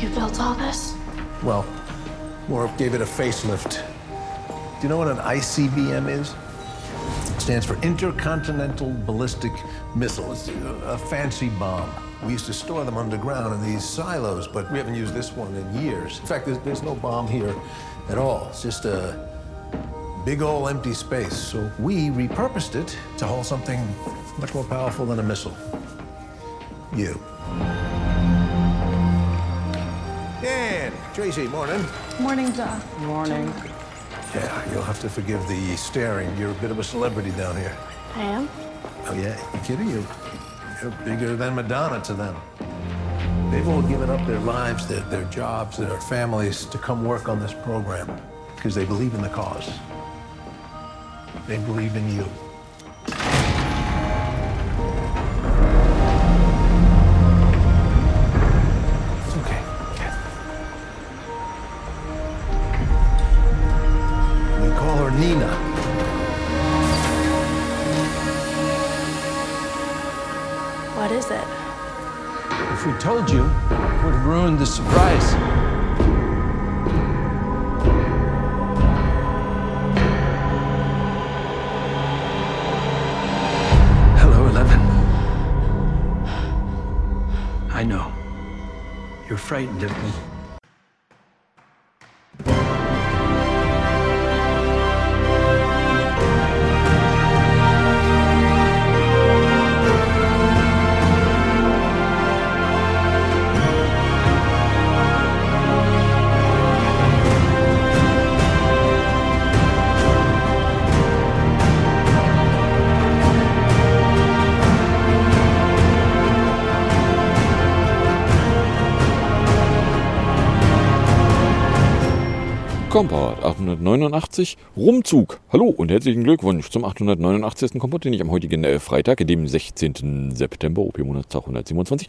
You built all this? Well, more gave it a facelift. Do you know what an ICBM is? It stands for Intercontinental Ballistic Missile. It's a, a fancy bomb. We used to store them underground in these silos, but we haven't used this one in years. In fact, there's, there's no bomb here at all. It's just a big old empty space. So we repurposed it to hold something much more powerful than a missile. You. Tracy, morning. Morning, Doc. Morning. Yeah, you'll have to forgive the staring. You're a bit of a celebrity down here. I am? Oh, yeah? You kidding? You're, you're bigger than Madonna to them. They've all given up their lives, their, their jobs, their families to come work on this program because they believe in the cause. They believe in you. Nina. What is it? If we told you, it would have ruined the surprise. Hello, Eleven. I know. You're frightened of me. Kompott 889 Rumzug. Hallo und herzlichen Glückwunsch zum 889. Kompott, den ich am heutigen äh, Freitag, dem 16. September, OP-Monatstag 127,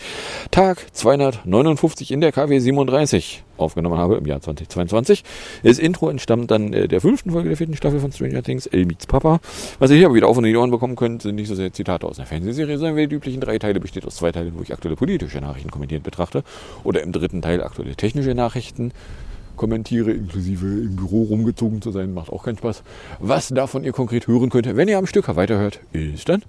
Tag 259 in der KW 37 aufgenommen habe im Jahr 2022. Das Intro entstammt dann äh, der fünften Folge der vierten Staffel von Stranger Things, El meets Papa. Was ihr hier aber wieder auf und in die Ohren bekommen könnt, sind nicht so sehr Zitate aus einer Fernsehserie, sondern wie die üblichen drei Teile besteht aus zwei Teilen, wo ich aktuelle politische Nachrichten kommentiert betrachte oder im dritten Teil aktuelle technische Nachrichten kommentiere, inklusive im Büro rumgezogen zu sein, macht auch keinen Spaß. Was davon ihr konkret hören könnt, wenn ihr am Stück weiterhört, ist dann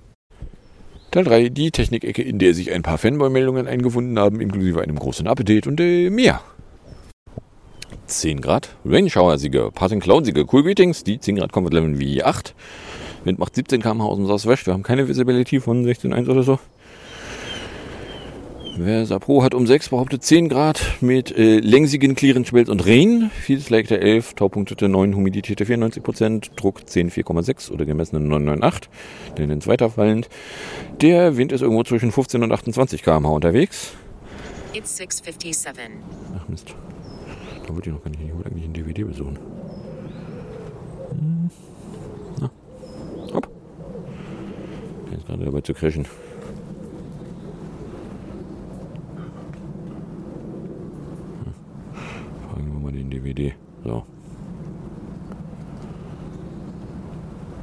Teil 3, die Technikecke, in der sich ein paar Fanboy-Meldungen eingefunden haben, inklusive einem großen Update und äh, mehr. 10 Grad, Rainshower-Sieger, Parting Cloud-Sieger, Cool Greetings, die 10 Grad Comfort Level wie 8. Wind macht 17 km/h aus dem Southwest, wir haben keine Visibility von 16,1 oder so. Versa Pro hat um 6 behauptet 10 Grad mit äh, längsigen Clearance-Schmelz und Regen. Fields Lake 11, Taupunktete 9, Humidität 94%, Druck 10, 4,6 oder gemessen 998, Tendenz weiterfallend. Der Wind ist irgendwo zwischen 15 und 28 km/h unterwegs. It's 657. Ach Mist. Da wollte ich noch gar nicht. Ich wollte eigentlich einen DVD besuchen. Hm. Na. Hopp. Der ist gerade dabei zu crashen. Wir mal den DVD. So.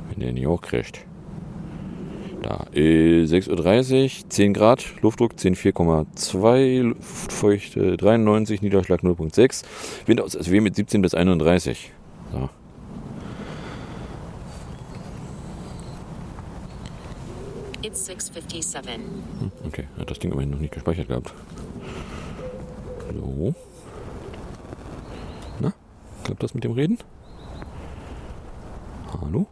Wenn der nicht auch crasht. Da. Äh, 6.30 Uhr, 10 Grad, Luftdruck 10,4,2, Luftfeuchte 93, Niederschlag 0,6, Wind aus SW mit 17 bis 31. So. It's 657. Hm, Okay, hat das Ding immerhin noch nicht gespeichert gehabt. So. Klappt das mit dem Reden? Hallo?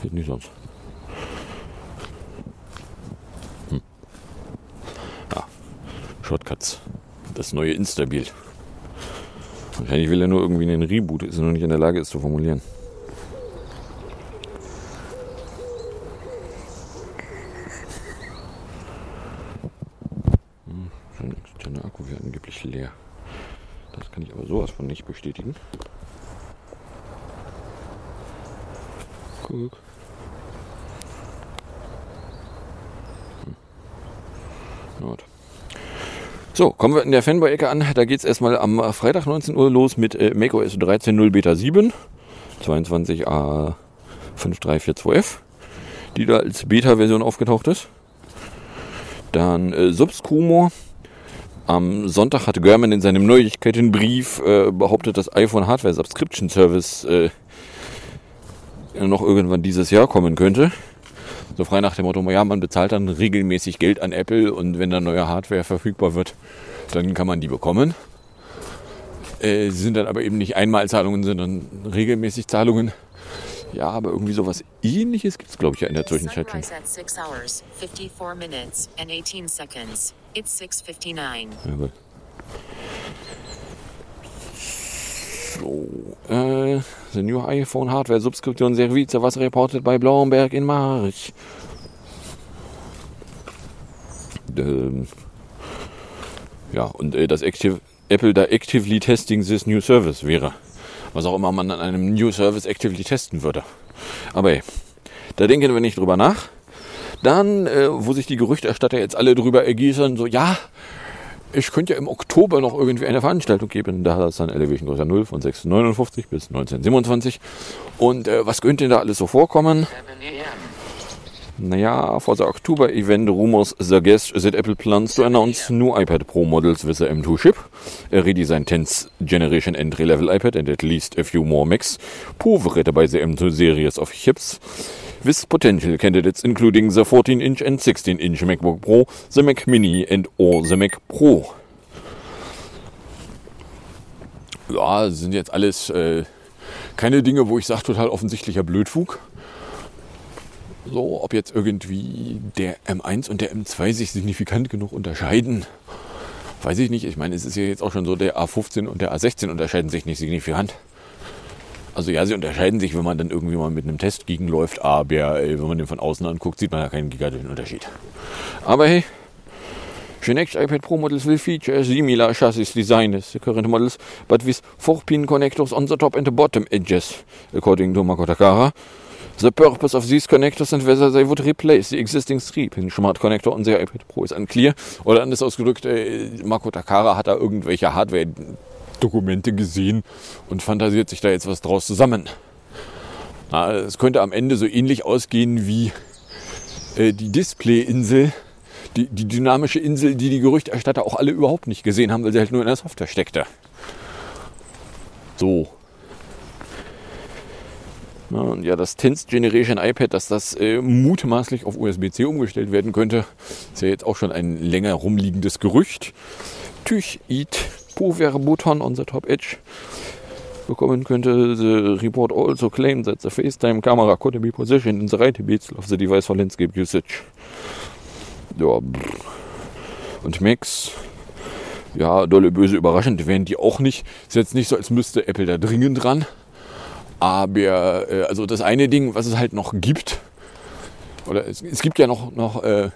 Geht nicht sonst. Hm. Ja, Shortcuts. Das neue Instabil. Wahrscheinlich will er nur irgendwie einen Reboot, ist er noch nicht in der Lage, es zu formulieren. Sein externer Akku wäre angeblich leer. Das kann ich aber sowas von nicht bestätigen. Guck. Hm. Gut. So, kommen wir in der Fanboy-Ecke an. Da geht es erstmal am Freitag 19 Uhr los mit äh, macOS 13.0 Beta 7, 22a 5342F, die da als Beta-Version aufgetaucht ist. Dann äh, Subscrumor. Am Sonntag hatte German in seinem Neuigkeitenbrief äh, behauptet, dass iPhone Hardware Subscription Service äh, noch irgendwann dieses Jahr kommen könnte. So frei nach dem Motto, ja, man bezahlt dann regelmäßig Geld an Apple und wenn dann neue Hardware verfügbar wird, dann kann man die bekommen. Äh, sind dann aber eben nicht Einmalzahlungen, sondern regelmäßig Zahlungen. Ja, aber irgendwie sowas ähnliches gibt es, glaube ich, ja in der Zwischenzeit schon. Sunrise at 6 hours, 54 minutes, and 18 seconds. It's 6.59. Ja, So, äh, the new iPhone Hardware Subscription Service was reported by Blomberg in March. Ähm, ja, und äh, das Active, Apple da actively testing this new service wäre. Was auch immer man an einem New Service actively testen würde. Aber ey, da denken wir nicht drüber nach. Dann, äh, wo sich die Gerüchterstatter jetzt alle drüber ergießen, so, ja, ich könnte ja im Oktober noch irgendwie eine Veranstaltung geben. Da ist dann Elevation Größer 0 von 659 bis 1927. Und äh, was könnte da alles so vorkommen? Naja, for the October event, rumors suggest that Apple plans to announce new iPad Pro models with the M2 chip, a redesigned 10th generation entry-level iPad and at least a few more Macs, powered by the M2 series of chips, with potential candidates including the 14-inch and 16-inch MacBook Pro, the Mac Mini and or the Mac Pro. Ja, sind jetzt alles äh, keine Dinge, wo ich sage, total offensichtlicher Blödfug. So, ob jetzt irgendwie der M1 und der M2 sich signifikant genug unterscheiden, weiß ich nicht. Ich meine, es ist ja jetzt auch schon so, der A15 und der A16 unterscheiden sich nicht signifikant. Also ja, sie unterscheiden sich, wenn man dann irgendwie mal mit einem Test gegenläuft, aber äh, wenn man den von außen anguckt, sieht man ja keinen gigantischen Unterschied. Aber hey, next iPad Pro models will feature similar chassis design as the current models, but with 4-pin connectors on the top and the bottom edges, according to Makoto Takara. The purpose of these connectors and whether they would replace the existing 3-pin Smart Connector on the iPad Pro is unclear. Oder anders ausgedrückt, äh, Mako Takara hat da irgendwelche Hardware-Dokumente gesehen und fantasiert sich da jetzt was draus zusammen. Es könnte am Ende so ähnlich ausgehen wie äh, die Display-Insel, die, die dynamische Insel, die die Gerüchterstatter auch alle überhaupt nicht gesehen haben, weil sie halt nur in der Software steckte. So. Und ja, das 10th Generation iPad, dass das äh, mutmaßlich auf USB-C umgestellt werden könnte, ist ja jetzt auch schon ein länger rumliegendes Gerücht. Tüch Eat Power Button on the top edge bekommen könnte. The report also claimed that the FaceTime camera could be positioned in the right pixel of the device for landscape usage. Ja, und Macs, ja, dolle böse überraschend wären die auch nicht. Ist jetzt nicht so, als müsste Apple da dringend dran. Aber äh, also das eine Ding, was es halt noch gibt, oder es, es gibt ja noch, noch äh,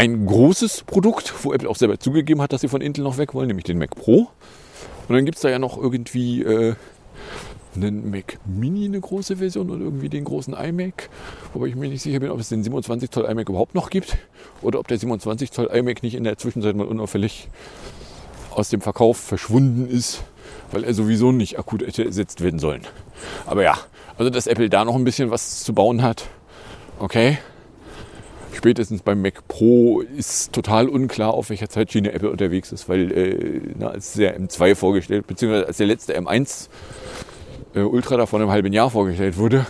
ein großes Produkt, wo Apple auch selber zugegeben hat, dass sie von Intel noch weg wollen, nämlich den Mac Pro. Und dann gibt es da ja noch irgendwie äh, einen Mac Mini, eine große Version und irgendwie den großen iMac. Wobei ich mir nicht sicher bin, ob es den 27 Zoll iMac überhaupt noch gibt oder ob der 27 Zoll iMac nicht in der Zwischenzeit mal unauffällig aus dem Verkauf verschwunden ist, weil er sowieso nicht akut hätte ersetzt werden sollen. Aber ja, also dass Apple da noch ein bisschen was zu bauen hat, okay. Spätestens beim Mac Pro ist total unklar, auf welcher Zeitschiene Apple unterwegs ist, weil äh, als der M2 vorgestellt, beziehungsweise als der letzte M1 äh, Ultra da vor einem halben Jahr vorgestellt wurde,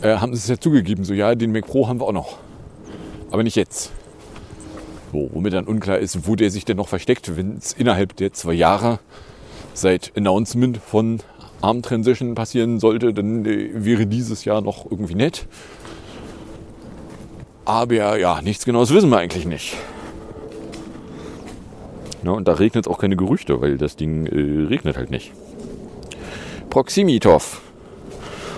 äh, haben sie es ja zugegeben, so ja, den Mac Pro haben wir auch noch. Aber nicht jetzt. So, womit dann unklar ist, wo der sich denn noch versteckt, wenn es innerhalb der zwei Jahre seit Announcement von ARM Transition passieren sollte, dann äh, wäre dieses Jahr noch irgendwie nett. Aber ja, nichts Genaues wissen wir eigentlich nicht. Ja, und da regnet es auch keine Gerüchte, weil das Ding äh, regnet halt nicht. Proximitov.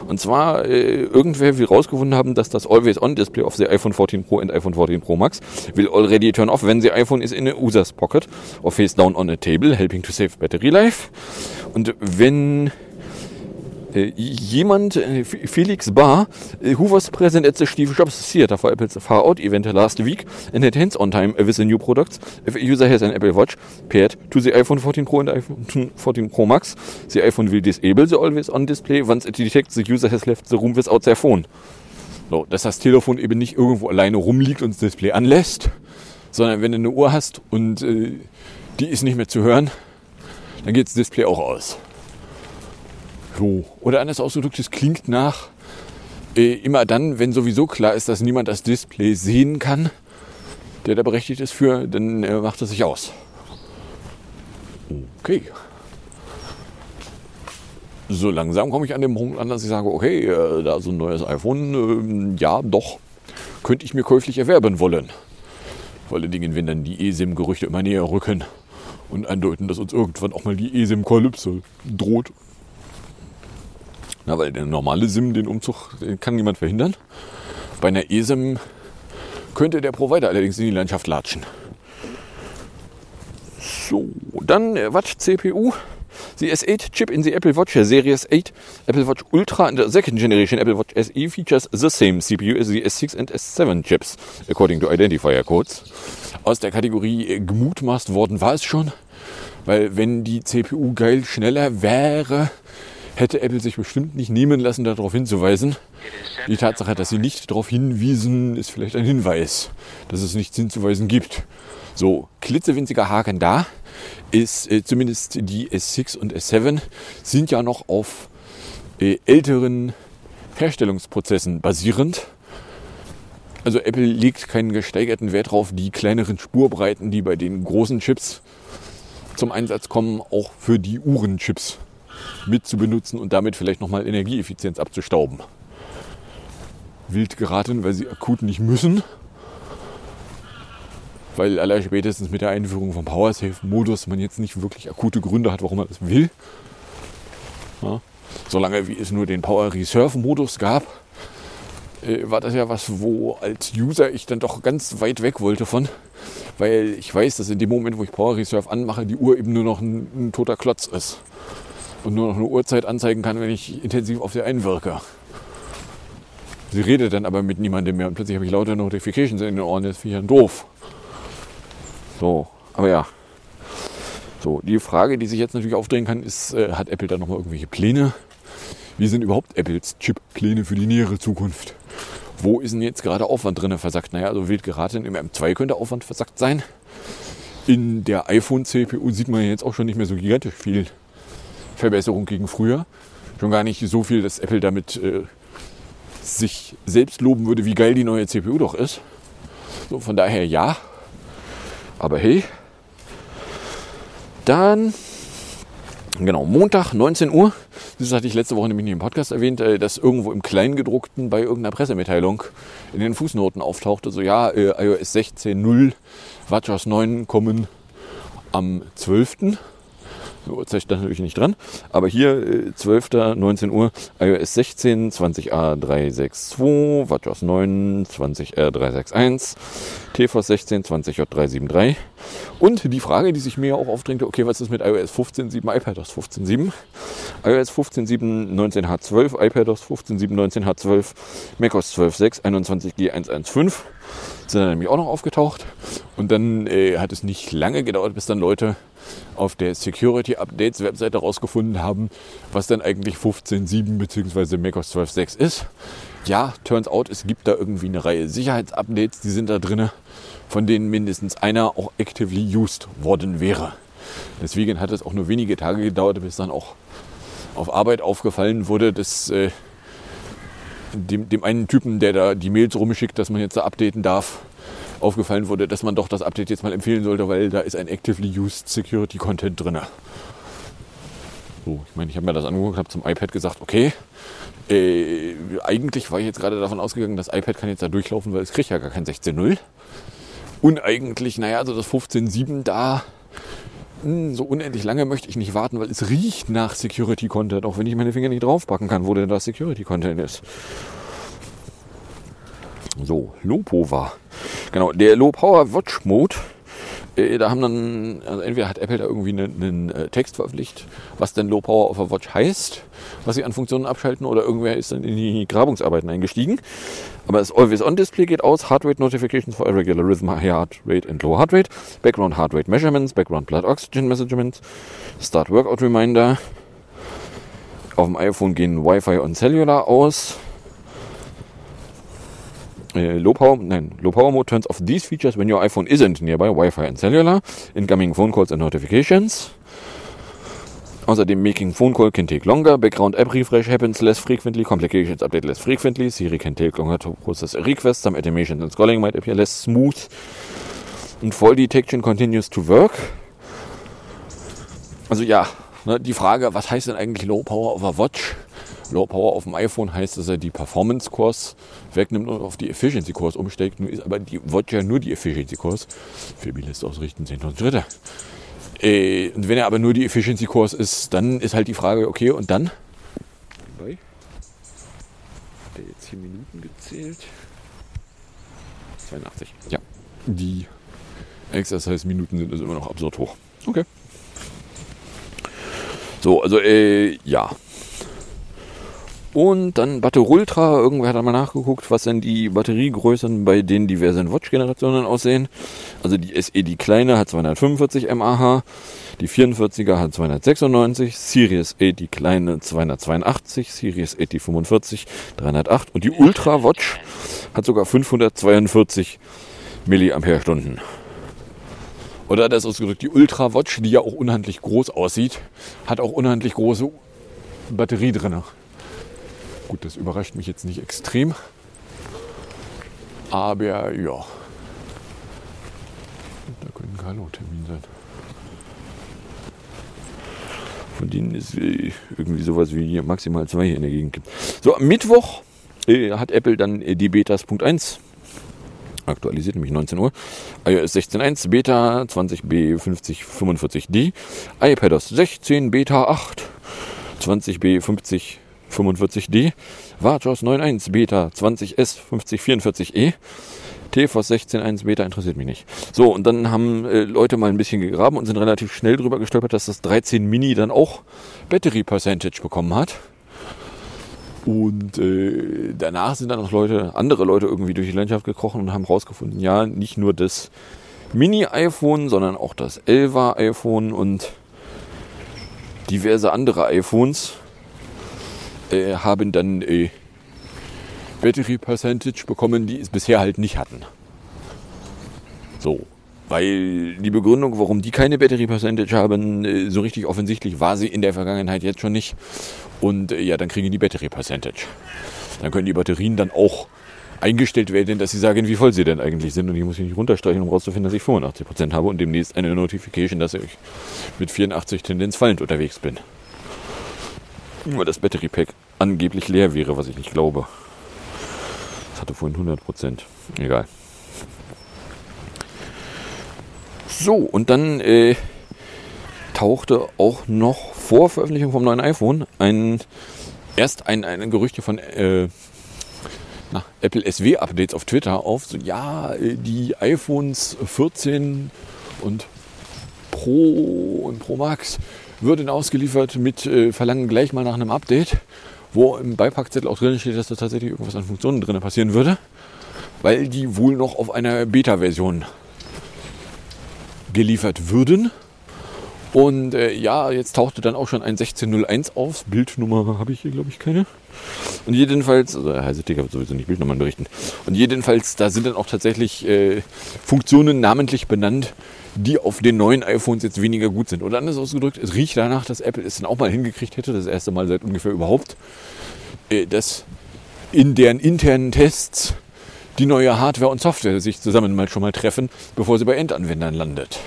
Und zwar, äh, irgendwer will rausgefunden haben, dass das Always-On-Display auf the iPhone 14 Pro und iPhone 14 Pro Max will already turn off when the iPhone is in a user's pocket or face down on a table, helping to save battery life. Und wenn jemand, äh, Felix Barr, äh, who was present at the Steve Jobs Theater for Apple's Far Out event last week and had hands on time with the new products. If a user has an Apple Watch paired to the iPhone 14 Pro and iPhone 14 Pro Max, the iPhone will disable the always on display once it detects the user has left the room without their phone. So, dass das Telefon eben nicht irgendwo alleine rumliegt und das Display anlässt, sondern wenn du eine Uhr hast und äh, die ist nicht mehr zu hören, dann geht das Display auch aus. So. Oder anders ausgedrückt, es klingt nach äh, immer dann, wenn sowieso klar ist, dass niemand das Display sehen kann, der da berechtigt ist für, dann äh, macht es sich aus. Okay. So langsam komme ich an den Punkt an, dass ich sage, okay, äh, da so ein neues iPhone, äh, ja, doch, könnte ich mir käuflich erwerben wollen. Vor allen Dingen, wenn dann die eSIM-Gerüchte immer näher rücken und andeuten, dass uns irgendwann auch mal die eSIM-Kalypse droht. Na, weil der normale SIM, den Umzug, den kann niemand verhindern. Bei einer eSIM könnte der Provider allerdings in die Landschaft latschen. So, dann Watt CPU. The S8 chip in the Apple Watch Series 8 Apple Watch Ultra and the second generation Apple Watch SE features the same CPU as the S6 and S7 chips, according to identifier codes. Aus der Kategorie gemutmaßt worden war es schon, weil wenn die CPU geil schneller wäre, hätte Apple sich bestimmt nicht nehmen lassen, darauf hinzuweisen. Die Tatsache, dass sie nicht darauf hinwiesen, ist vielleicht ein Hinweis, dass es nichts hinzuweisen gibt. So, klitzewinziger Haken da ist äh, zumindest die S6 und S7 sind ja noch auf äh, älteren Herstellungsprozessen basierend. Also Apple legt keinen gesteigerten Wert darauf, die kleineren Spurbreiten, die bei den großen Chips zum Einsatz kommen, auch für die Uhrenchips mit zu benutzen und damit vielleicht nochmal Energieeffizienz abzustauben. Wild geraten, weil sie akut nicht müssen. Weil aller spätestens mit der Einführung vom Power Safe Modus man jetzt nicht wirklich akute Gründe hat, warum man das will. Ja. Solange wie es nur den Power Reserve Modus gab, äh, war das ja was, wo als User ich dann doch ganz weit weg wollte von. Weil ich weiß, dass in dem Moment, wo ich Power Reserve anmache, die Uhr eben nur noch ein, ein toter Klotz ist. Und nur noch eine Uhrzeit anzeigen kann, wenn ich intensiv auf sie einwirke. Sie redet dann aber mit niemandem mehr und plötzlich habe ich lauter Notifications in den Ohren, das finde ich dann doof. So, aber ja. So, die Frage, die sich jetzt natürlich aufdrehen kann, ist, äh, hat Apple da nochmal irgendwelche Pläne? Wie sind überhaupt Apples Chip-Pläne für die nähere Zukunft? Wo ist denn jetzt gerade Aufwand drin versackt? Naja, also wild geraten im M2 könnte Aufwand versackt sein. In der iPhone-CPU sieht man jetzt auch schon nicht mehr so gigantisch viel Verbesserung gegen früher. Schon gar nicht so viel, dass Apple damit äh, sich selbst loben würde, wie geil die neue CPU doch ist. So, von daher ja. Aber hey. Dann, genau, Montag, 19 Uhr. Das hatte ich letzte Woche nämlich nicht im Podcast erwähnt, äh, dass irgendwo im Kleingedruckten bei irgendeiner Pressemitteilung in den Fußnoten auftauchte, so ja, äh, iOS 16.0, WatchOS 9 kommen am 12. Uhrzeit stand natürlich nicht dran. Aber hier äh, 12. 19 Uhr iOS 16 20A362, WatchOS 9 20R361, TFOS 16 20J373. Und die Frage, die sich mir auch aufdrängte, okay, was ist mit iOS 15.7, iPadOS 15.7? iOS 15.7 19H12, iPadOS 15.7 19H12, macOS 12.6 21G115 sind dann nämlich auch noch aufgetaucht. Und dann äh, hat es nicht lange gedauert, bis dann Leute auf der Security Updates Webseite herausgefunden haben, was dann eigentlich 15.7 bzw. macOS 12.6 ist. Ja, turns out, es gibt da irgendwie eine Reihe Sicherheitsupdates, die sind da drin, von denen mindestens einer auch actively used worden wäre. Deswegen hat es auch nur wenige Tage gedauert, bis dann auch auf Arbeit aufgefallen wurde, dass äh, dem, dem einen Typen, der da die Mails rumschickt, dass man jetzt da updaten darf, aufgefallen wurde, dass man doch das Update jetzt mal empfehlen sollte, weil da ist ein actively used Security Content drin. So, ich meine, ich habe mir das angeguckt, habe zum iPad gesagt, okay, äh, eigentlich war ich jetzt gerade davon ausgegangen, das iPad kann jetzt da durchlaufen, weil es kriegt ja gar kein 16.0. Und eigentlich, naja, also das 15.7 da, mh, hm, so unendlich lange möchte ich nicht warten, weil es riecht nach Security Content, auch wenn ich meine Finger nicht draufpacken kann, wo denn da Security Content ist. So, Lopo war. Genau, der Low Power Watch Mode. Äh, da haben dann, also entweder hat Apple da irgendwie einen, einen äh, Text veröffentlicht, was denn Low Power auf der Watch heißt, was sie an Funktionen abschalten, oder irgendwer ist dann in die Grabungsarbeiten eingestiegen. Aber das Always-On-Display geht aus, Heart Rate Notifications for Irregular Rhythm, High Heart Rate and Low Heart Rate, Background Heart Rate Measurements, Background Blood Oxygen Measurements, Start Workout Reminder. Auf dem iPhone gehen Wi-Fi und Cellular aus. Äh, low Power, nein, Low Power Mode turns off these features when your iPhone isn't nearby Wi-Fi and cellular, incoming phone calls and notifications. Außerdem making phone call can take longer, background app refresh happens less frequently, complications update less frequently, Siri can take longer to process a request, some automations and scrolling might appear less smooth, und Fall Detection continues to work. Also ja, ne, die Frage, was heißt denn eigentlich Low Power der Watch? Low Power auf dem iPhone heißt, dass er die Performance Course wegnimmt und auf die Efficiency Course umsteigt. Nun ist aber die Watch ja nur die Efficiency Course. Für Liste ausrichten, 10.000 Schritte. Äh, und wenn er aber nur die Efficiency Course ist, dann ist halt die Frage, okay, und dann? Bei? Der jetzt hier Minuten gezählt. 82. Ja. Die Exercise-Minuten sind also immer noch absurd hoch. Okay. So, also, äh, ja. Und dann Batterie Ultra. Irgendwer hat einmal nachgeguckt, was denn die Batteriegrößen bei den diversen Watch-Generationen aussehen. Also die SE, die kleine, hat 245 mAh. Die 44er hat 296. Series 8, die kleine, 282. Series 8, die 45, 308. Und die Ultra Watch hat sogar 542 Milliampere-Stunden. Oder das ausgedrückt, die Ultra Watch, die ja auch unhandlich groß aussieht, hat auch unhandlich große Batterie drin. Gut, das überrascht mich jetzt nicht extrem. Aber ja. Da könnte ein Carlo-Termin sein. Von denen ist äh, irgendwie sowas wie hier maximal zwei hier in der Gegend gibt. So, am Mittwoch äh, hat Apple dann äh, die Betas Punkt 1 aktualisiert, nämlich 19 Uhr. iOS 16.1, Beta 20b 5045D, iPadOS 16, Beta 8, 20b 5045D, WatchOS 9.1, Beta 20S 5044E, TFOS 16.1 Beta interessiert mich nicht. So, und dann haben äh, Leute mal ein bisschen gegraben und sind relativ schnell drüber gestolpert, dass das 13 Mini dann auch Battery Percentage bekommen hat. Und äh, danach sind dann noch Leute, andere Leute irgendwie durch die Landschaft gekrochen und haben rausgefunden, ja, nicht nur das Mini-iPhone, sondern auch das 11er iPhone und diverse andere iPhones äh, haben dann äh, Battery Percentage bekommen, die es bisher halt nicht hatten. So. Weil die Begründung, warum die keine Battery Percentage haben, äh, so richtig offensichtlich war sie in der Vergangenheit jetzt schon nicht. Und äh, ja, dann kriegen die Battery Percentage. Dann können die Batterien dann auch eingestellt werden, dass sie sagen, wie voll sie denn eigentlich sind. Und ich muss mich nicht runterstreichen, um herauszufinden, dass ich 85% habe und demnächst eine Notification, dass ich mit 84 Tendenz fallend unterwegs bin. Nur das Battery Pack angeblich leer wäre, was ich nicht glaube. Das hatte vorhin 100%. Egal. So, und dann äh, tauchte auch noch vor Veröffentlichung vom neuen iPhone ein erst ein, ein Gerüchte von äh, na, Apple SW-Updates auf Twitter auf. So, ja, äh, die iPhones 14 und Pro und Pro Max würden ausgeliefert mit äh, Verlangen gleich mal nach einem Update, wo im Beipackzettel auch drin steht, dass da tatsächlich irgendwas an Funktionen drin passieren würde, weil die wohl noch auf einer Beta-Version geliefert würden. Und äh, ja, jetzt tauchte dann auch schon ein 1601 auf. Bildnummer habe ich hier, glaube ich, keine. Und jedenfalls, also heiße Ticker wird sowieso nicht Bildnummern berichten. Und jedenfalls, da sind dann auch tatsächlich äh, Funktionen namentlich benannt, die auf den neuen iPhones jetzt weniger gut sind. Oder anders ausgedrückt, es riecht danach, dass Apple es dann auch mal hingekriegt hätte, das erste Mal seit ungefähr überhaupt, äh, dass in deren internen Tests die neue Hardware und Software sich zusammen mal schon mal treffen, bevor sie bei Endanwendern landet.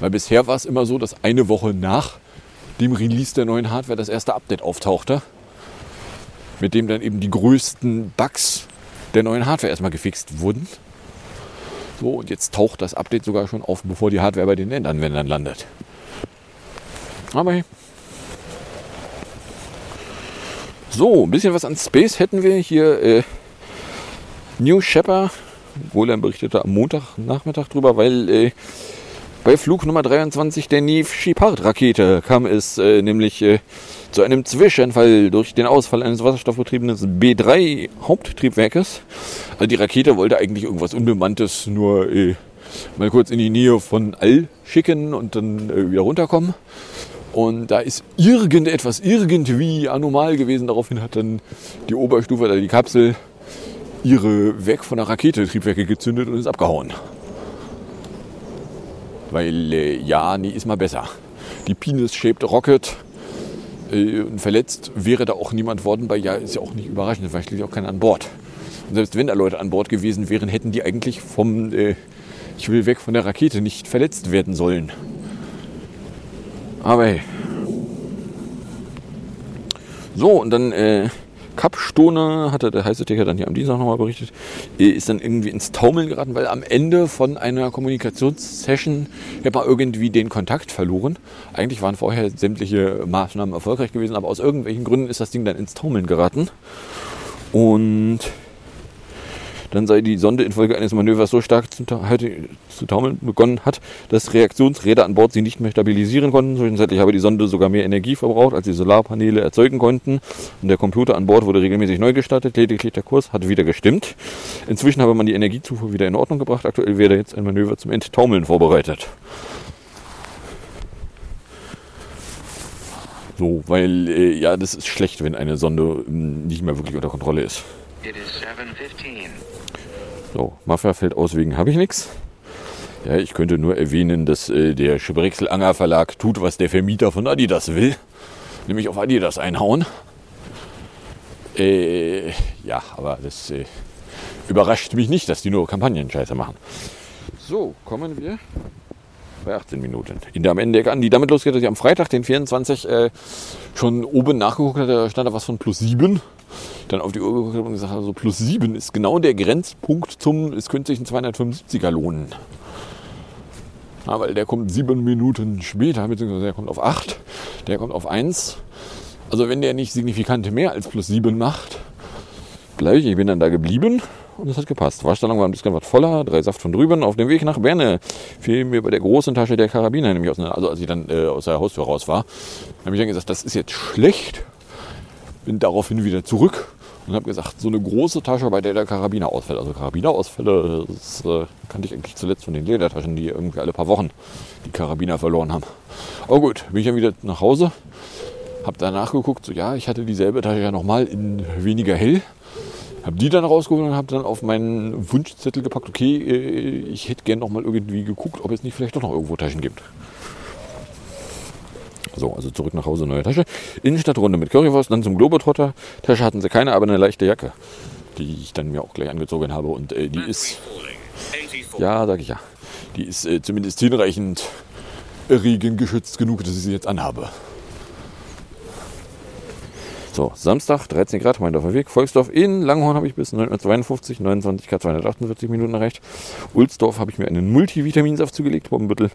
Weil bisher war es immer so, dass eine Woche nach dem Release der neuen Hardware das erste Update auftauchte, mit dem dann eben die größten Bugs der neuen Hardware erstmal gefixt wurden. So, und jetzt taucht das Update sogar schon auf, bevor die Hardware bei den Endanwendern landet. Aber hey. So, ein bisschen was an Space hätten wir hier. Äh, New Shepard, wohl er berichtete am Montagnachmittag drüber, weil äh, bei Flug Nummer 23 der Neve Shepard Rakete kam es äh, nämlich äh, zu einem Zwischenfall durch den Ausfall eines wasserstoffbetriebenen B3 Haupttriebwerkes. Also die Rakete wollte eigentlich irgendwas Unbemanntes nur äh, mal kurz in die Nähe von All schicken und dann äh, wieder runterkommen. Und da ist irgendetwas irgendwie anormal gewesen. Daraufhin hat dann die Oberstufe, also die Kapsel, ihre weg von der Rakete Triebwerke gezündet und ist abgehauen. Weil, äh, ja, nee, ist mal besser. Die Penis-Shaped Rocket äh, verletzt wäre da auch niemand worden, weil ja, ist ja auch nicht überraschend, weil schließlich auch keiner an Bord. Und selbst wenn da Leute an Bord gewesen wären, hätten die eigentlich vom äh, Ich will weg von der Rakete nicht verletzt werden sollen. Aber hey. So, und dann äh, Kapstone, hatte der heiße Ticker dann hier am Dienstag nochmal berichtet, äh, ist dann irgendwie ins Taumeln geraten, weil am Ende von einer Kommunikationssession hat man irgendwie den Kontakt verloren. Eigentlich waren vorher sämtliche Maßnahmen erfolgreich gewesen, aber aus irgendwelchen Gründen ist das Ding dann ins Taumeln geraten. Und dann sei die Sonde infolge eines Manövers so stark zu, zu taumeln begonnen hat, dass Reaktionsräder an Bord sie nicht mehr stabilisieren konnten. Zwischenzeitlich habe die Sonde sogar mehr Energie verbraucht, als die Solarpaneele erzeugen konnten. Und der Computer an Bord wurde regelmäßig neu gestartet. Lediglich der Kurs hat wieder gestimmt. Inzwischen habe man die Energiezufuhr wieder in Ordnung gebracht. Aktuell werde jetzt ein Manöver zum Enttaumeln vorbereitet. So, weil äh, ja, das ist schlecht, wenn eine Sonde ähm, nicht mehr wirklich unter Kontrolle ist. It is 7:15. So, Mafia-Feld auswegen habe ich nichts. Ja, ich könnte nur erwähnen, dass äh, der Schibrixel-Anger Verlag tut, was der Vermieter von Adidas will. Nämlich auf Adidas einhauen. Äh, ja, aber das äh, überrascht mich nicht, dass die nur Kampagnen-Scheiße machen. So, kommen wir bei 18 Minuten. In der am Ende an, die damit losgeht, dass ich am Freitag, den 24, äh, schon oben nachgeguckt hatte, stand da was von plus 7. Dann auf die Uhr geguckt und gesagt, also plus 7 ist genau der Grenzpunkt zum, es könnte sich ein 275er lohnen. Weil der kommt sieben Minuten später, beziehungsweise der kommt auf 8, der kommt auf 1. Also wenn der nicht signifikant mehr als plus 7 macht, bleibe ich, ich bin dann da geblieben und es hat gepasst. Waschsalon war ein bisschen was voller, drei Saft von drüben. Auf dem Weg nach Berne fiel mir bei der großen Tasche der Karabiner nämlich aus, also als ich dann äh, aus der Haustür raus war, habe ich dann gesagt, das ist jetzt schlecht. Bin daraufhin wieder zurück und habe gesagt, so eine große Tasche, bei der der Karabiner ausfällt. Also Karabinerausfälle, das äh, kannte ich eigentlich zuletzt von den Ledertaschen, die irgendwie alle paar Wochen die Karabiner verloren haben. Aber gut, bin ich dann wieder nach Hause, habe danach geguckt, so ja, ich hatte dieselbe Tasche ja nochmal in weniger hell. Habe die dann rausgeholt und habe dann auf meinen Wunschzettel gepackt, okay, äh, ich hätte gern noch mal irgendwie geguckt, ob es nicht vielleicht doch noch irgendwo Taschen gibt. So, also zurück nach Hause, neue Tasche. Innenstadtrunde mit Currywurst, dann zum Globetrotter. Tasche hatten sie keine, aber eine leichte Jacke, die ich dann mir auch gleich angezogen habe. Und äh, die ist, ja, sag ich ja, die ist äh, zumindest hinreichend regengeschützt genug, dass ich sie jetzt anhabe. So, Samstag, 13 Grad, Meindorfer Weg, Volksdorf in Langhorn habe ich bis 9.52 29 Grad, 248 Minuten erreicht. Ulsdorf habe ich mir einen Multivitaminsaft zugelegt, Bombenbüttel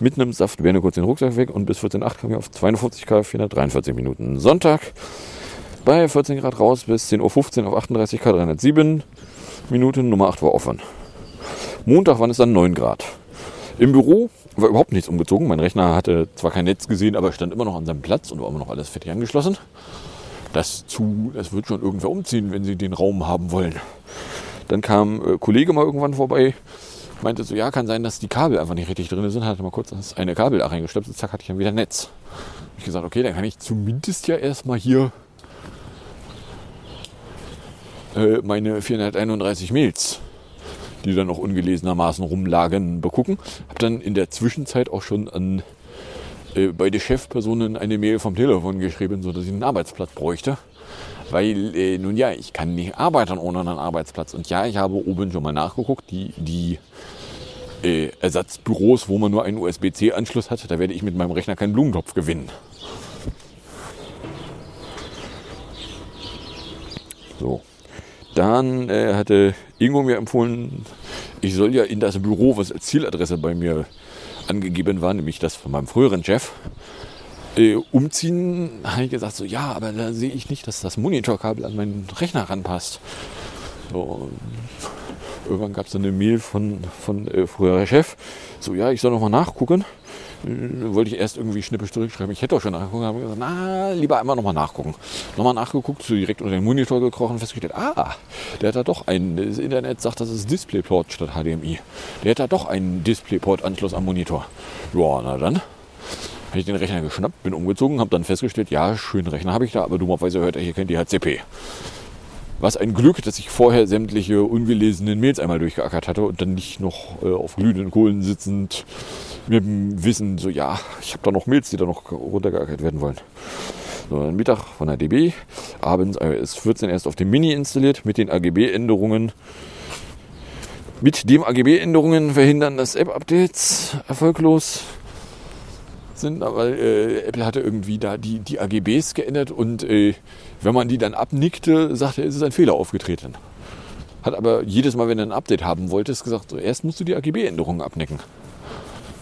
mit einem Saft, wäre kurz den Rucksack weg und bis 14.8 kam ich auf 52 Grad, 443 Minuten. Sonntag bei 14 Grad raus bis 10.15 Uhr auf 38 Grad, 307 Minuten, Nummer 8 war offen. Montag waren es dann 9 Grad. Im Büro war überhaupt nichts umgezogen. Mein Rechner hatte zwar kein Netz gesehen, aber stand immer noch an seinem Platz und war immer noch alles fertig angeschlossen. Das, zu, das wird schon irgendwer umziehen, wenn sie den Raum haben wollen. Dann kam äh, Kollege mal irgendwann vorbei, meinte so, ja, kann sein, dass die Kabel einfach nicht richtig drin sind. Hatte mal kurz das eine Kabel da reingestöpselt, zack, hatte ich dann wieder Netz. Hab ich gesagt, okay, dann kann ich zumindest ja erstmal hier äh, meine 431 Mails, die dann noch ungelesenermaßen rumlagen, begucken. Hab dann in der Zwischenzeit auch schon an äh, bei den Chefpersonen eine Mail vom Telefon geschrieben, so dass ich einen Arbeitsplatz bräuchte. Weil, äh, nun ja, ich kann nicht arbeiten ohne einen Arbeitsplatz. Und ja, ich habe oben schon mal nachgeguckt, die, die äh, Ersatzbüros, wo man nur einen USB-C-Anschluss hat, da werde ich mit meinem Rechner keinen Blumentopf gewinnen. So. Dann äh, hatte Ingo mir empfohlen, ich soll ja in das Büro, was als Zieladresse bei mir angegeben war, nämlich das von meinem früheren Chef, äh, umziehen, habe ich gesagt, so ja, aber da sehe ich nicht, dass das Monitorkabel an meinen Rechner ranpasst. So, irgendwann gab es eine Mail von, von äh, früherer Chef, so ja, ich soll nochmal nachgucken. Äh, wollte ich erst irgendwie schnippisch zurückschreiben. Ich hätte auch schon nachgeguckt, habe gesagt, na, lieber einmal nochmal nachgucken. Nochmal nachgeguckt, so direkt unter den Monitor gekrochen festgestellt, ah, der hat da doch einen, das Internet sagt, das ist Displayport statt HDMI. Der hat da doch einen Displayport-Anschluss am Monitor. Ja, na dann. Habe ich den Rechner geschnappt, bin umgezogen, habe dann festgestellt, ja, schönen Rechner habe ich da, aber dummerweise hört er hier kein DHCP. Was ein Glück, dass ich vorher sämtliche ungelesenen Mails einmal durchgeackert hatte und dann nicht noch äh, auf glühenden Kohlen sitzend mit dem Wissen, so ja, ich habe da noch Mails, die da noch runtergeackert werden wollen. So, Mittag von der DB, abends iOS 14 erst auf dem Mini installiert mit den AGB-Änderungen. Mit den AGB-Änderungen verhindern, dass App-Updates erfolglos sind, aber äh, Apple hatte irgendwie da die, die AGBs geändert und äh, wenn man die dann abnickte, sagte er, es ist ein Fehler aufgetreten. Hat aber jedes Mal, wenn er ein Update haben wollte, gesagt, so, erst musst du die AGB-Änderungen abnicken. Und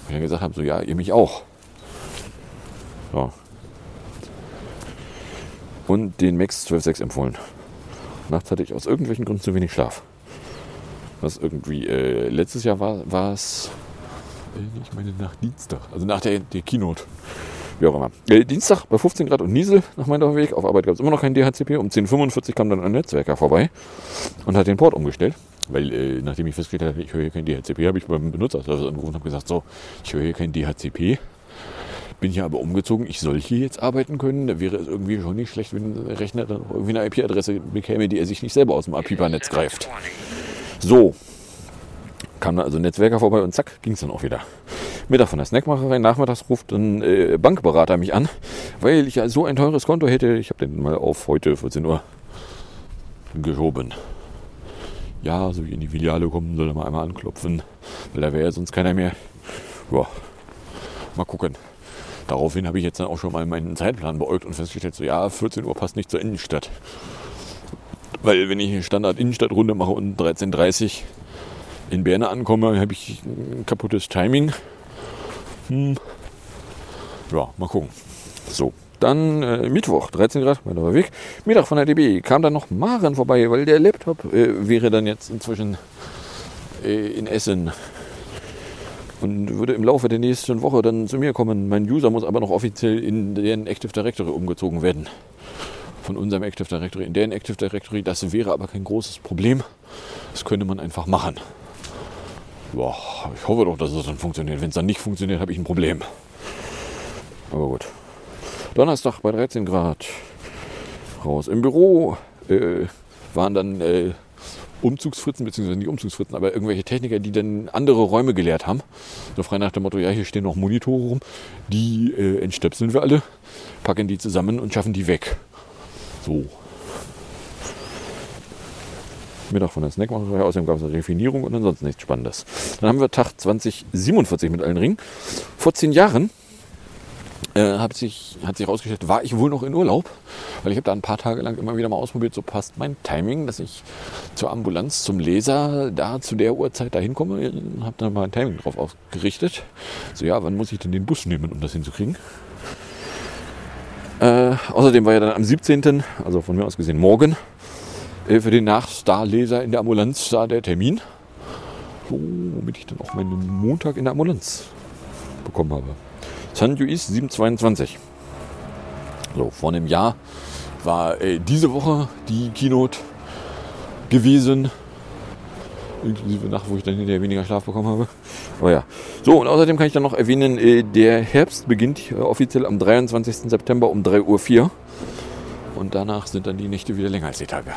ich dann gesagt habe, so ja, ihr mich auch. So. Und den Max 12.6 empfohlen. Nachts hatte ich aus irgendwelchen Gründen zu wenig Schlaf. Was irgendwie, äh, letztes Jahr war es, ich meine nach Dienstag, also nach der, der Keynote. Wie auch immer. Äh, Dienstag bei 15 Grad und Niesel nach meinem Weg. Auf Arbeit gab es immer noch kein DHCP. Um 10.45 Uhr kam dann ein Netzwerker vorbei und hat den Port umgestellt. Weil äh, nachdem ich festgestellt habe, ich höre hier kein DHCP, habe ich beim Benutzerservice angerufen und habe gesagt, so, ich höre hier kein DHCP. Bin hier aber umgezogen, ich soll hier jetzt arbeiten können. Da wäre es irgendwie schon nicht schlecht, wenn der Rechner dann irgendwie eine IP-Adresse bekäme, die er sich nicht selber aus dem APIPA-Netz greift. So, kam dann also ein Netzwerker vorbei und zack, ging es dann auch wieder. Mittag von der Snackmacherei, nachmittags ruft ein äh, Bankberater mich an, weil ich ja so ein teures Konto hätte. Ich habe den mal auf heute 14 Uhr geschoben. Ja, so wie in die Filiale kommen, soll er mal einmal anklopfen, weil da wäre ja sonst keiner mehr. Ja, mal gucken. Daraufhin habe ich jetzt dann auch schon mal meinen Zeitplan beäugt und festgestellt, so ja, 14 Uhr passt nicht zur Innenstadt. Weil wenn ich eine Standard-Innenstadtrunde mache und 13.30 Uhr in Berne ankomme, habe ich ein kaputtes Timing. Hm. Ja, mal gucken. So, dann äh, Mittwoch, 13 Grad, mein Weg. Mittag von der DB kam dann noch Maren vorbei, weil der Laptop äh, wäre dann jetzt inzwischen äh, in Essen und würde im Laufe der nächsten Woche dann zu mir kommen. Mein User muss aber noch offiziell in den Active Directory umgezogen werden. Von unserem Active Directory in den Active Directory. Das wäre aber kein großes Problem. Das könnte man einfach machen. Boah, ich hoffe doch, dass es dann funktioniert. Wenn es dann nicht funktioniert, habe ich ein Problem. Aber gut. Donnerstag bei 13 Grad. Raus. Im Büro äh, waren dann äh, Umzugsfritzen, beziehungsweise nicht Umzugsfritzen, aber irgendwelche Techniker, die dann andere Räume geleert haben. So frei nach dem Motto, ja, hier stehen noch Monitore rum. Die äh, entstöpseln wir alle, packen die zusammen und schaffen die weg. So. Mittag von der Snackmacherei. Außerdem gab es eine Refinierung und ansonsten nichts Spannendes. Dann haben wir Tag 2047 mit allen Ringen. Vor zehn Jahren äh, hat sich hat sich herausgestellt, war ich wohl noch in Urlaub, weil ich habe da ein paar Tage lang immer wieder mal ausprobiert, so passt mein Timing, dass ich zur Ambulanz, zum Laser da zu der Uhrzeit da hinkomme, habe dann mal ein Timing drauf ausgerichtet. So ja, wann muss ich denn den Bus nehmen, um das hinzukriegen? Äh, außerdem war ja dann am 17., also von mir aus gesehen morgen, für den Nachstar-Leser in der Ambulanz da der Termin. So, womit ich dann auch meinen Montag in der Ambulanz bekommen habe. San Luis 722. So, vor einem Jahr war äh, diese Woche die Keynote gewesen. Inklusive Nacht, wo ich dann hinterher weniger Schlaf bekommen habe. Aber ja. So, und außerdem kann ich dann noch erwähnen, äh, der Herbst beginnt äh, offiziell am 23. September um 3.04 Uhr. Und danach sind dann die Nächte wieder länger als die Tage.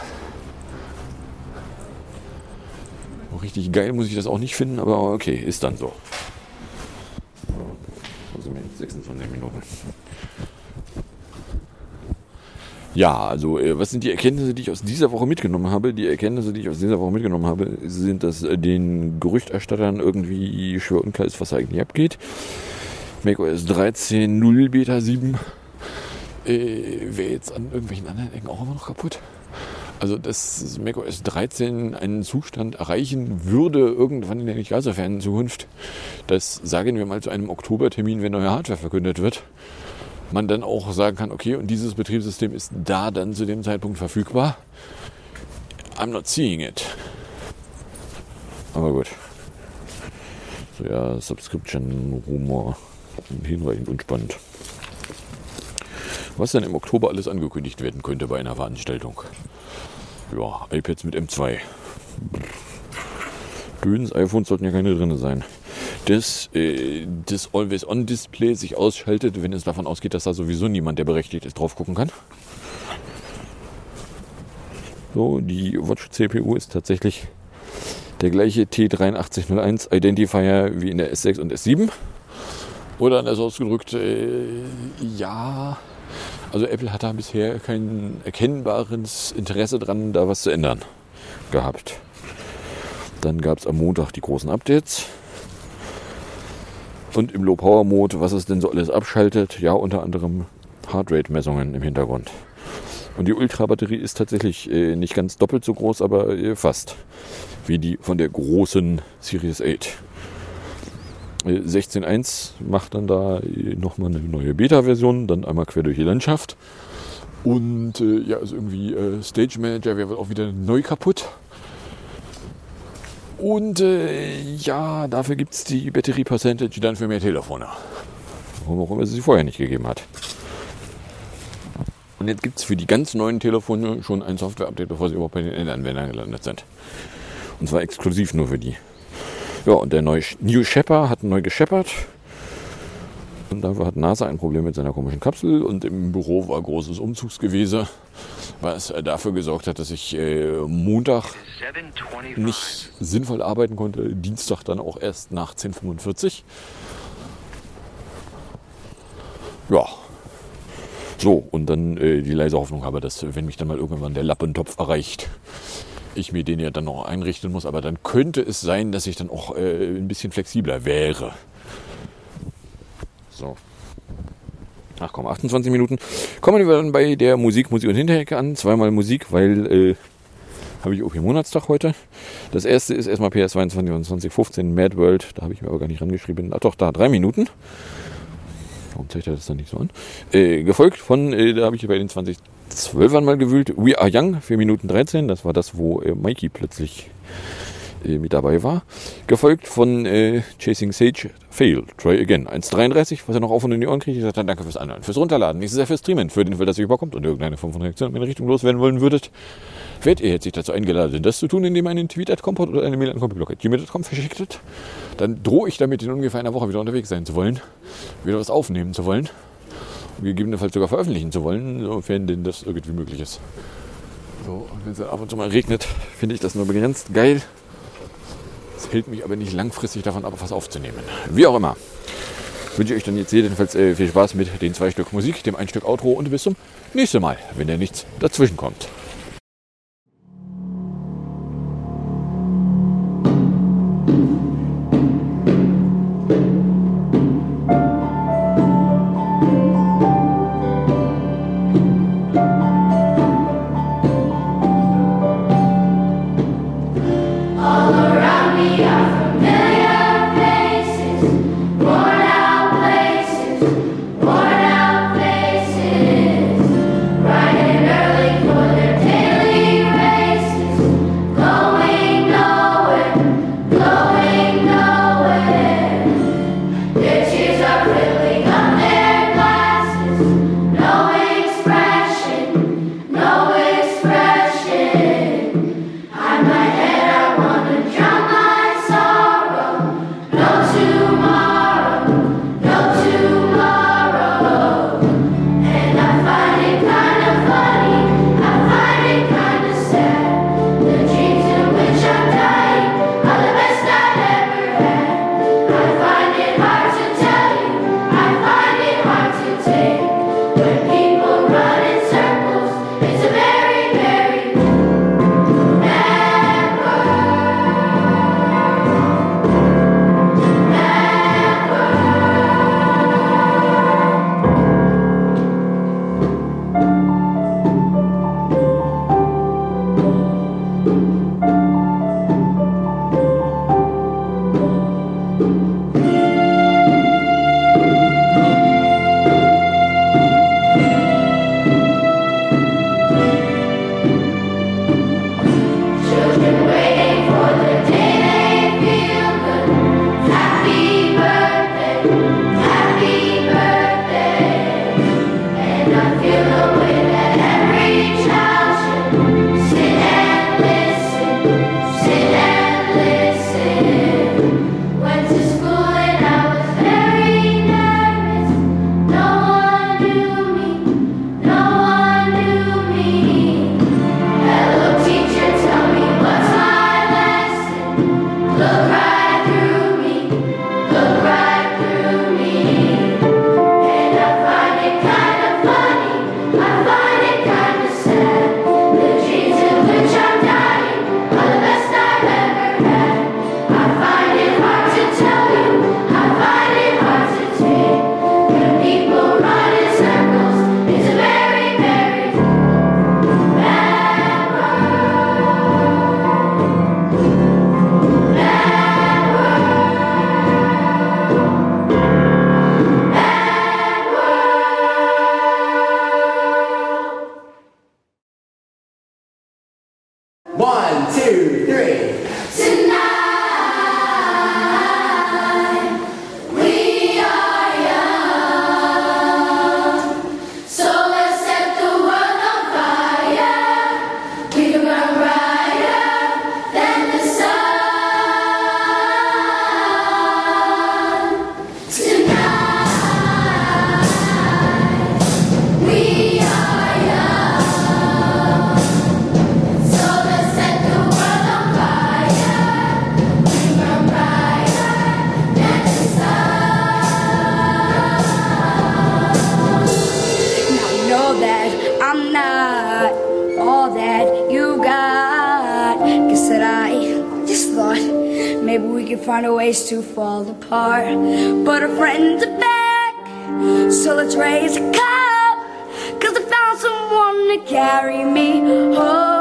Richtig geil muss ich das auch nicht finden, aber okay, ist dann so. Also 26 Minuten. Ja, also äh, was sind die Erkenntnisse, die ich aus dieser Woche mitgenommen habe? Die Erkenntnisse, die ich aus dieser Woche mitgenommen habe, sind, dass äh, den Gerüchterstattern irgendwie schwer unklar ist, was eigentlich abgeht. macOS 13.0 Beta 7 äh, wäre jetzt an irgendwelchen anderen Ecken auch immer noch kaputt. Also, dass macOS 13 einen Zustand erreichen würde, irgendwann in der nicht allzu fernen Zukunft, das sagen wir mal zu einem Oktobertermin, wenn neue Hardware verkündet wird, man dann auch sagen kann, okay, und dieses Betriebssystem ist da dann zu dem Zeitpunkt verfügbar. I'm not seeing it. Aber gut. So ja, Subscription, Rumor, hinreichend unspannend. Was dann im Oktober alles angekündigt werden könnte bei einer Veranstaltung ja, iPads mit M2. Döns iPhones sollten ja keine drin sein. Das, äh, das Always-On-Display sich ausschaltet, wenn es davon ausgeht, dass da sowieso niemand, der berechtigt ist, drauf gucken kann. So, die Watch CPU ist tatsächlich der gleiche T8301 Identifier wie in der S6 und S7. Oder anders ausgedrückt, äh, ja, also Apple hat da bisher kein erkennbares Interesse dran, da was zu ändern gehabt. Dann gab es am Montag die großen Updates. Und im Low Power Mode, was es denn so alles abschaltet, ja, unter anderem Heartrate-Messungen im Hintergrund. Und die Ultra-Batterie ist tatsächlich äh, nicht ganz doppelt so groß, aber äh, fast. Wie die von der großen Series 8. Äh, 16.1 macht dann da äh, nochmal eine neue Beta-Version, dann einmal quer durch die Landschaft. Und äh, ja, also irgendwie äh, Stage Manager wäre auch wieder neu kaputt. Und äh, ja, dafür gibt es die Batterie Percentage dann für mehr Telefone. Warum auch immer es sie vorher nicht gegeben hat. Und jetzt gibt es für die ganz neuen Telefone schon ein Software-Update, bevor sie überhaupt bei den Endanwendern gelandet sind. Und zwar exklusiv nur für die. Ja, und der neue New Shepard hat neu gescheppert. Und dafür hat NASA ein Problem mit seiner komischen Kapsel. Und im Büro war großes Umzugsgewese, was dafür gesorgt hat, dass ich äh, Montag 725. nicht sinnvoll arbeiten konnte. Dienstag dann auch erst nach 10.45 Ja. So, und dann äh, die leise Hoffnung habe, dass wenn mich dann mal irgendwann der Lappentopf erreicht, ich mir den ja dann noch einrichten muss. Aber dann könnte es sein, dass ich dann auch äh, ein bisschen flexibler wäre. So. Ach komm, 28 Minuten. Kommen wir dann bei der Musik, Musik und Hinterecke an. Zweimal Musik, weil äh, habe ich OP Monatstag heute. Das erste ist erstmal PS 22 und 2015 Mad World. Da habe ich mir aber gar nicht rangeschrieben. Ach doch, da drei Minuten. Warum zeigt er das dann nicht so an? Äh, gefolgt von, äh, da habe ich bei den 2012ern mal gewühlt, We Are Young, 4 Minuten 13. Das war das, wo äh, Mikey plötzlich äh, mit dabei war. Gefolgt von äh, Chasing Sage, Fail, Try Again. 1,33, was er noch auf und in die Ohren kriegt. Ich sagte, danke fürs Anhören, fürs Runterladen, nächstes Jahr fürs Streamen, für den Fall, dass ihr überkommt und irgendeine Form von Reaktion in Richtung loswerden wollen würdet. Werdet ihr jetzt sich dazu eingeladen, das zu tun, indem ihr einen Tweet at oder eine Mail an compotblog.gmail.com verschicktet, dann drohe ich damit in ungefähr einer Woche wieder unterwegs sein zu wollen, wieder was aufnehmen zu wollen gegebenenfalls sogar veröffentlichen zu wollen, sofern denn das irgendwie möglich ist. So, und wenn es ab und zu mal regnet, finde ich das nur begrenzt geil. Es hält mich aber nicht langfristig davon ab, was aufzunehmen. Wie auch immer. Wünsche ich euch dann jetzt jedenfalls äh, viel Spaß mit den zwei Stück Musik, dem ein Stück Outro und bis zum nächsten Mal, wenn da nichts dazwischen kommt. Find a ways to fall apart. But our friends are back, so let's raise a cup. Cause I found someone to carry me home.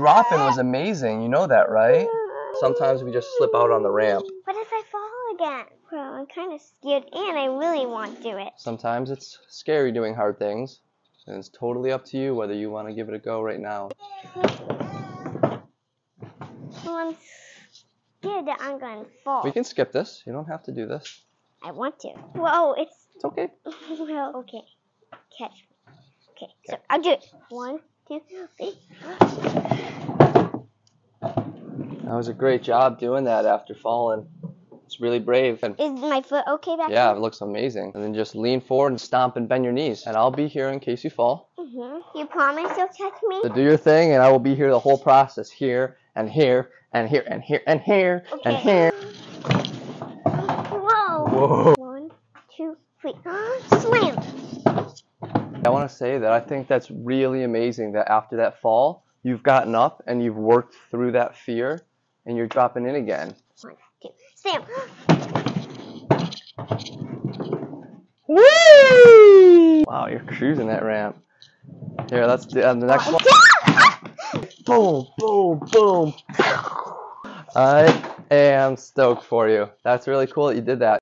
The drop in was amazing. You know that, right? Sometimes we just slip out on the ramp. What if I fall again? Well, I'm kind of scared and I really want to do it. Sometimes it's scary doing hard things. And it's totally up to you whether you want to give it a go right now. Well, I'm scared that I'm going to fall. We can skip this. You don't have to do this. I want to. Whoa, it's. It's okay. well, okay. Catch me. Okay, so I'll do it. One, That was a great job doing that after falling. It's really brave. And Is my foot okay back yeah, it looks amazing. And then just lean forward and stomp and bend your knees. And I'll be here in case you fall. Mm-hmm. You promise you'll catch me? So do your thing, and I will be here the whole process. Here and here and here and here and here and here. Whoa. Whoa. One, two, three. Slam. I want to say that I think that's really amazing that after that fall, you've gotten up and you've worked through that fear and you're dropping in again. One, two, slam. Whee! Wow, you're cruising that ramp. Here, let's do uh, the next one. boom, boom, boom. I am stoked for you. That's really cool that you did that.